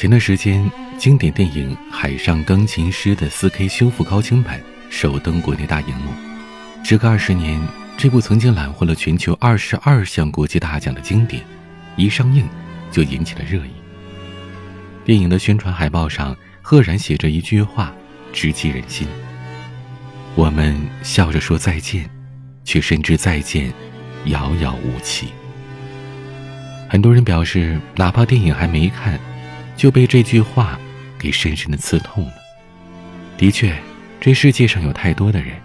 前段时间，经典电影《海上钢琴师》的 4K 修复高清版首登国内大荧幕。时隔二十年，这部曾经揽获了全球二十二项国际大奖的经典，一上映就引起了热议。电影的宣传海报上赫然写着一句话，直击人心：“我们笑着说再见，却深知再见遥遥无期。”很多人表示，哪怕电影还没看。就被这句话给深深的刺痛了。的确，这世界上有太多的人，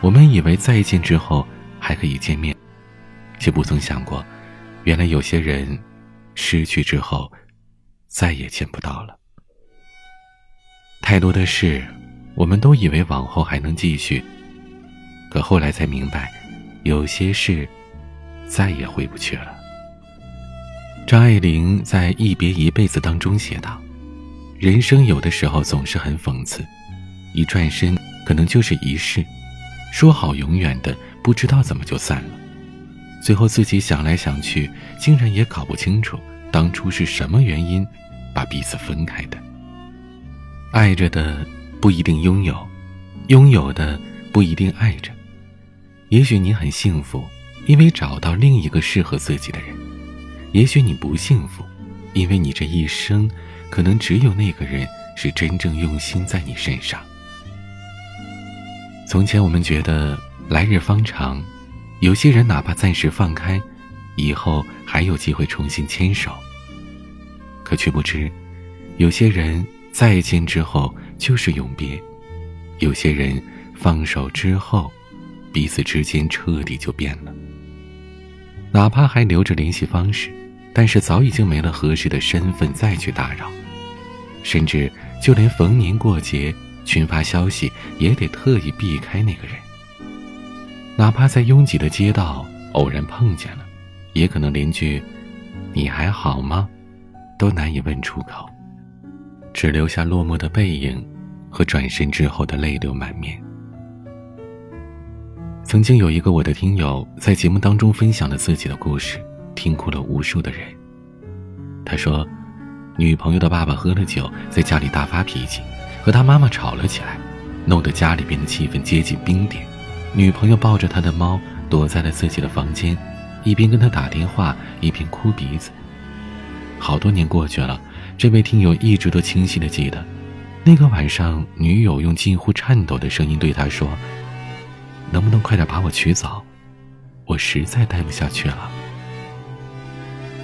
我们以为再见之后还可以见面，却不曾想过，原来有些人失去之后再也见不到了。太多的事，我们都以为往后还能继续，可后来才明白，有些事再也回不去了。张爱玲在《一别一辈子》当中写道：“人生有的时候总是很讽刺，一转身可能就是一世，说好永远的，不知道怎么就散了。最后自己想来想去，竟然也搞不清楚当初是什么原因把彼此分开的。爱着的不一定拥有，拥有的不一定爱着。也许你很幸福，因为找到另一个适合自己的人。”也许你不幸福，因为你这一生，可能只有那个人是真正用心在你身上。从前我们觉得来日方长，有些人哪怕暂时放开，以后还有机会重新牵手。可却不知，有些人再见之后就是永别，有些人放手之后，彼此之间彻底就变了。哪怕还留着联系方式。但是早已经没了合适的身份再去打扰，甚至就连逢年过节群发消息也得特意避开那个人。哪怕在拥挤的街道偶然碰见了，也可能连句“你还好吗”都难以问出口，只留下落寞的背影和转身之后的泪流满面。曾经有一个我的听友在节目当中分享了自己的故事。听哭了无数的人。他说，女朋友的爸爸喝了酒，在家里大发脾气，和他妈妈吵了起来，弄得家里边的气氛接近冰点。女朋友抱着他的猫，躲在了自己的房间，一边跟他打电话，一边哭鼻子。好多年过去了，这位听友一直都清晰的记得，那个晚上，女友用近乎颤抖的声音对他说：“能不能快点把我娶走？我实在待不下去了。”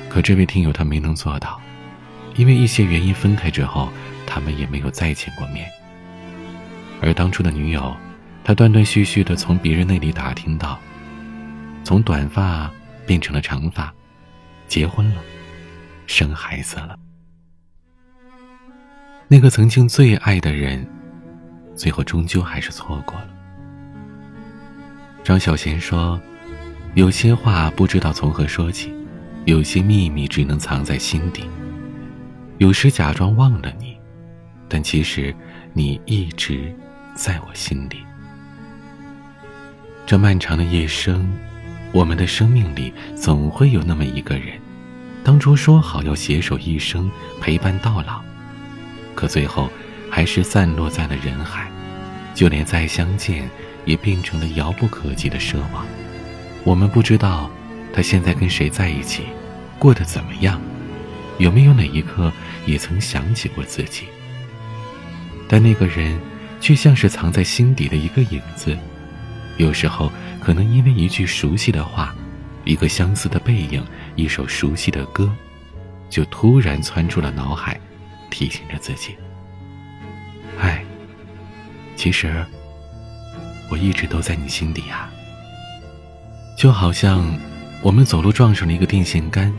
可这位听友他没能做到，因为一些原因分开之后，他们也没有再见过面。而当初的女友，他断断续续的从别人那里打听到，从短发变成了长发，结婚了，生孩子了。那个曾经最爱的人，最后终究还是错过了。张小娴说：“有些话不知道从何说起。”有些秘密只能藏在心底。有时假装忘了你，但其实你一直在我心里。这漫长的夜生，我们的生命里总会有那么一个人，当初说好要携手一生，陪伴到老，可最后还是散落在了人海，就连再相见，也变成了遥不可及的奢望。我们不知道。他现在跟谁在一起，过得怎么样？有没有哪一刻也曾想起过自己？但那个人却像是藏在心底的一个影子，有时候可能因为一句熟悉的话，一个相似的背影，一首熟悉的歌，就突然窜出了脑海，提醒着自己：唉，其实我一直都在你心底啊，就好像。我们走路撞上了一个电线杆，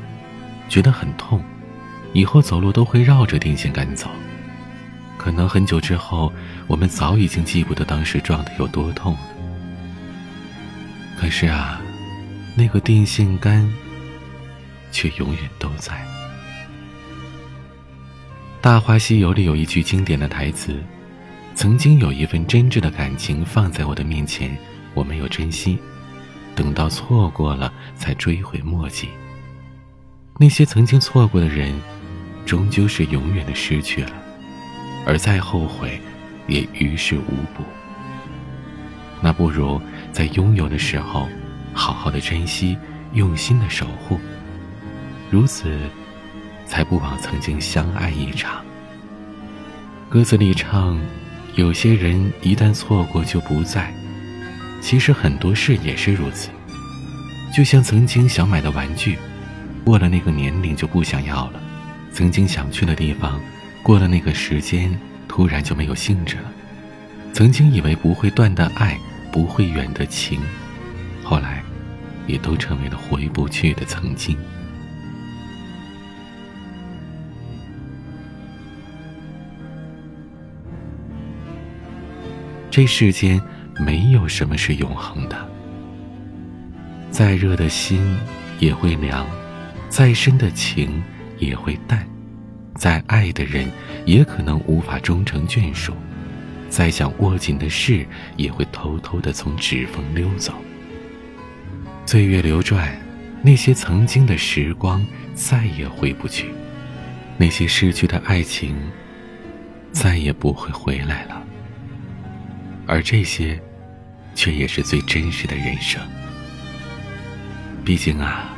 觉得很痛，以后走路都会绕着电线杆走。可能很久之后，我们早已经记不得当时撞的有多痛了。可是啊，那个电线杆却永远都在。《大话西游》里有一句经典的台词：“曾经有一份真挚的感情放在我的面前，我没有珍惜。”等到错过了，才追悔莫及。那些曾经错过的人，终究是永远的失去了，而再后悔，也于事无补。那不如在拥有的时候，好好的珍惜，用心的守护。如此，才不枉曾经相爱一场。歌词里唱：“有些人一旦错过就不在。”其实很多事也是如此，就像曾经想买的玩具，过了那个年龄就不想要了；曾经想去的地方，过了那个时间，突然就没有兴致了；曾经以为不会断的爱，不会远的情，后来，也都成为了回不去的曾经。这世间没有什么是永恒的。再热的心也会凉，再深的情也会淡，再爱的人也可能无法终成眷属，再想握紧的事也会偷偷的从指缝溜走。岁月流转，那些曾经的时光再也回不去，那些失去的爱情再也不会回来了。而这些，却也是最真实的人生。毕竟啊，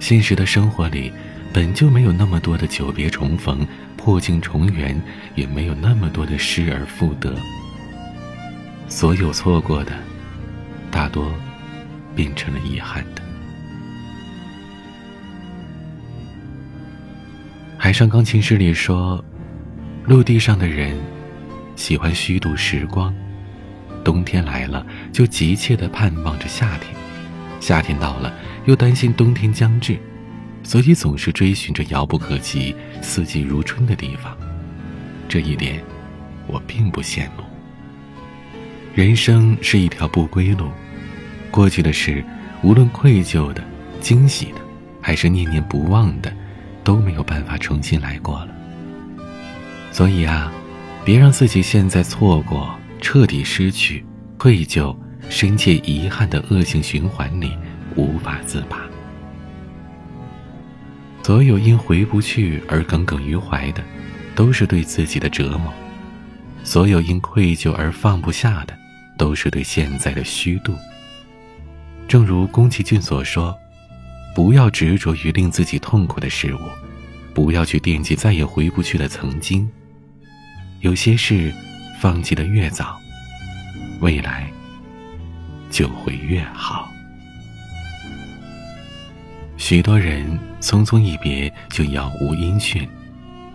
现实的生活里，本就没有那么多的久别重逢、破镜重圆，也没有那么多的失而复得。所有错过的，大多变成了遗憾的。海上钢琴师里说，陆地上的人喜欢虚度时光。冬天来了，就急切地盼望着夏天；夏天到了，又担心冬天将至，所以总是追寻着遥不可及、四季如春的地方。这一点，我并不羡慕。人生是一条不归路，过去的事，无论愧疚的、惊喜的，还是念念不忘的，都没有办法重新来过了。所以啊，别让自己现在错过。彻底失去、愧疚、深切遗憾的恶性循环里无法自拔。所有因回不去而耿耿于怀的，都是对自己的折磨；所有因愧疚而放不下的，都是对现在的虚度。正如宫崎骏所说：“不要执着于令自己痛苦的事物，不要去惦记再也回不去的曾经。有些事。”放弃的越早，未来就会越好。许多人匆匆一别就杳无音讯，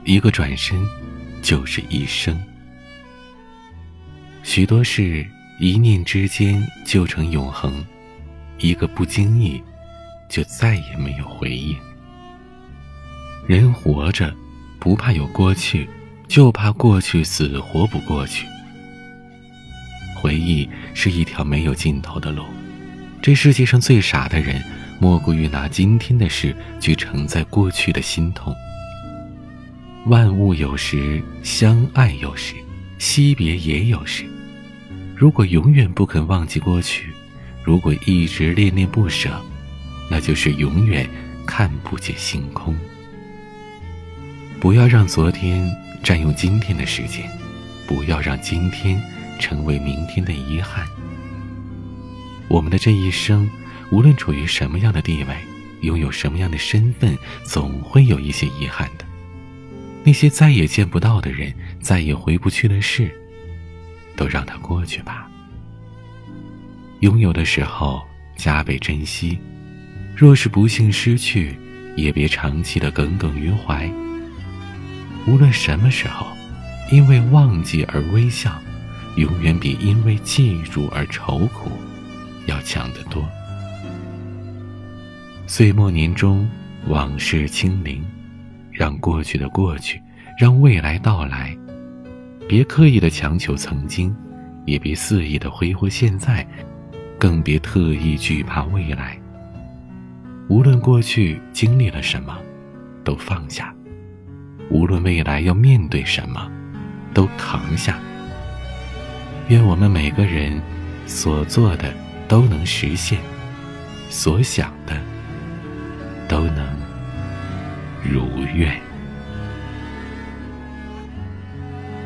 一个转身就是一生。许多事一念之间就成永恒，一个不经意就再也没有回应。人活着，不怕有过去。就怕过去死活不过去。回忆是一条没有尽头的路，这世界上最傻的人，莫过于拿今天的事去承载过去的心痛。万物有时，相爱有时，惜别也有时。如果永远不肯忘记过去，如果一直恋恋不舍，那就是永远看不见星空。不要让昨天。占用今天的时间，不要让今天成为明天的遗憾。我们的这一生，无论处于什么样的地位，拥有什么样的身份，总会有一些遗憾的。那些再也见不到的人，再也回不去的事，都让它过去吧。拥有的时候加倍珍惜，若是不幸失去，也别长期的耿耿于怀。无论什么时候，因为忘记而微笑，永远比因为记住而愁苦要强得多。岁末年终，往事清零，让过去的过去，让未来到来。别刻意的强求曾经，也别肆意的挥霍现在，更别特意惧怕未来。无论过去经历了什么，都放下。无论未来要面对什么，都扛下。愿我们每个人所做的都能实现，所想的都能如愿。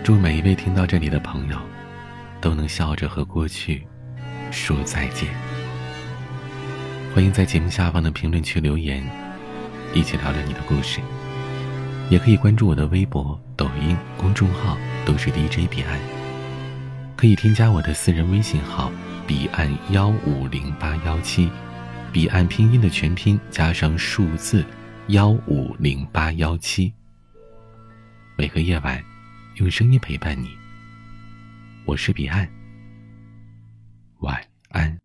祝每一位听到这里的朋友，都能笑着和过去说再见。欢迎在节目下方的评论区留言，一起聊聊你的故事。也可以关注我的微博、抖音公众号，都是 DJ 彼岸。可以添加我的私人微信号：彼岸幺五零八幺七，彼岸拼音的全拼加上数字幺五零八幺七。每个夜晚。用声音陪伴你，我是彼岸，晚安。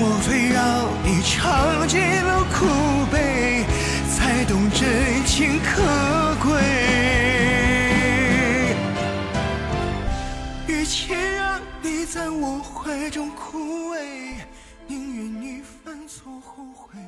莫非要你尝尽了苦悲，才懂真情可贵？与其让你在我怀中枯萎，宁愿你犯错后悔。